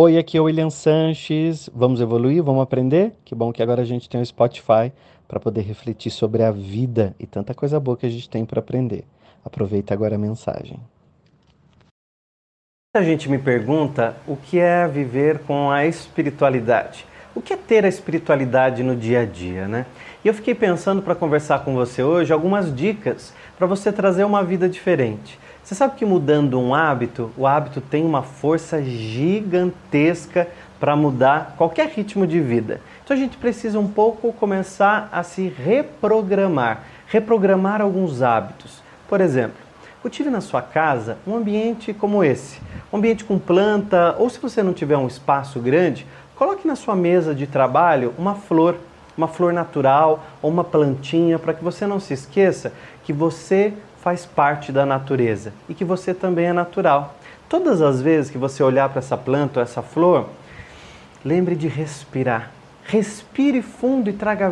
Oi, aqui é o William Sanches. Vamos evoluir? Vamos aprender? Que bom que agora a gente tem o Spotify para poder refletir sobre a vida e tanta coisa boa que a gente tem para aprender. Aproveita agora a mensagem. Muita gente me pergunta o que é viver com a espiritualidade. O que é ter a espiritualidade no dia a dia, né? E eu fiquei pensando para conversar com você hoje algumas dicas para você trazer uma vida diferente. Você sabe que mudando um hábito, o hábito tem uma força gigantesca para mudar qualquer ritmo de vida. Então a gente precisa um pouco começar a se reprogramar, reprogramar alguns hábitos. Por exemplo, cultive na sua casa um ambiente como esse, um ambiente com planta, ou se você não tiver um espaço grande, coloque na sua mesa de trabalho uma flor, uma flor natural ou uma plantinha para que você não se esqueça que você faz parte da natureza e que você também é natural. Todas as vezes que você olhar para essa planta ou essa flor, lembre de respirar. Respire fundo e traga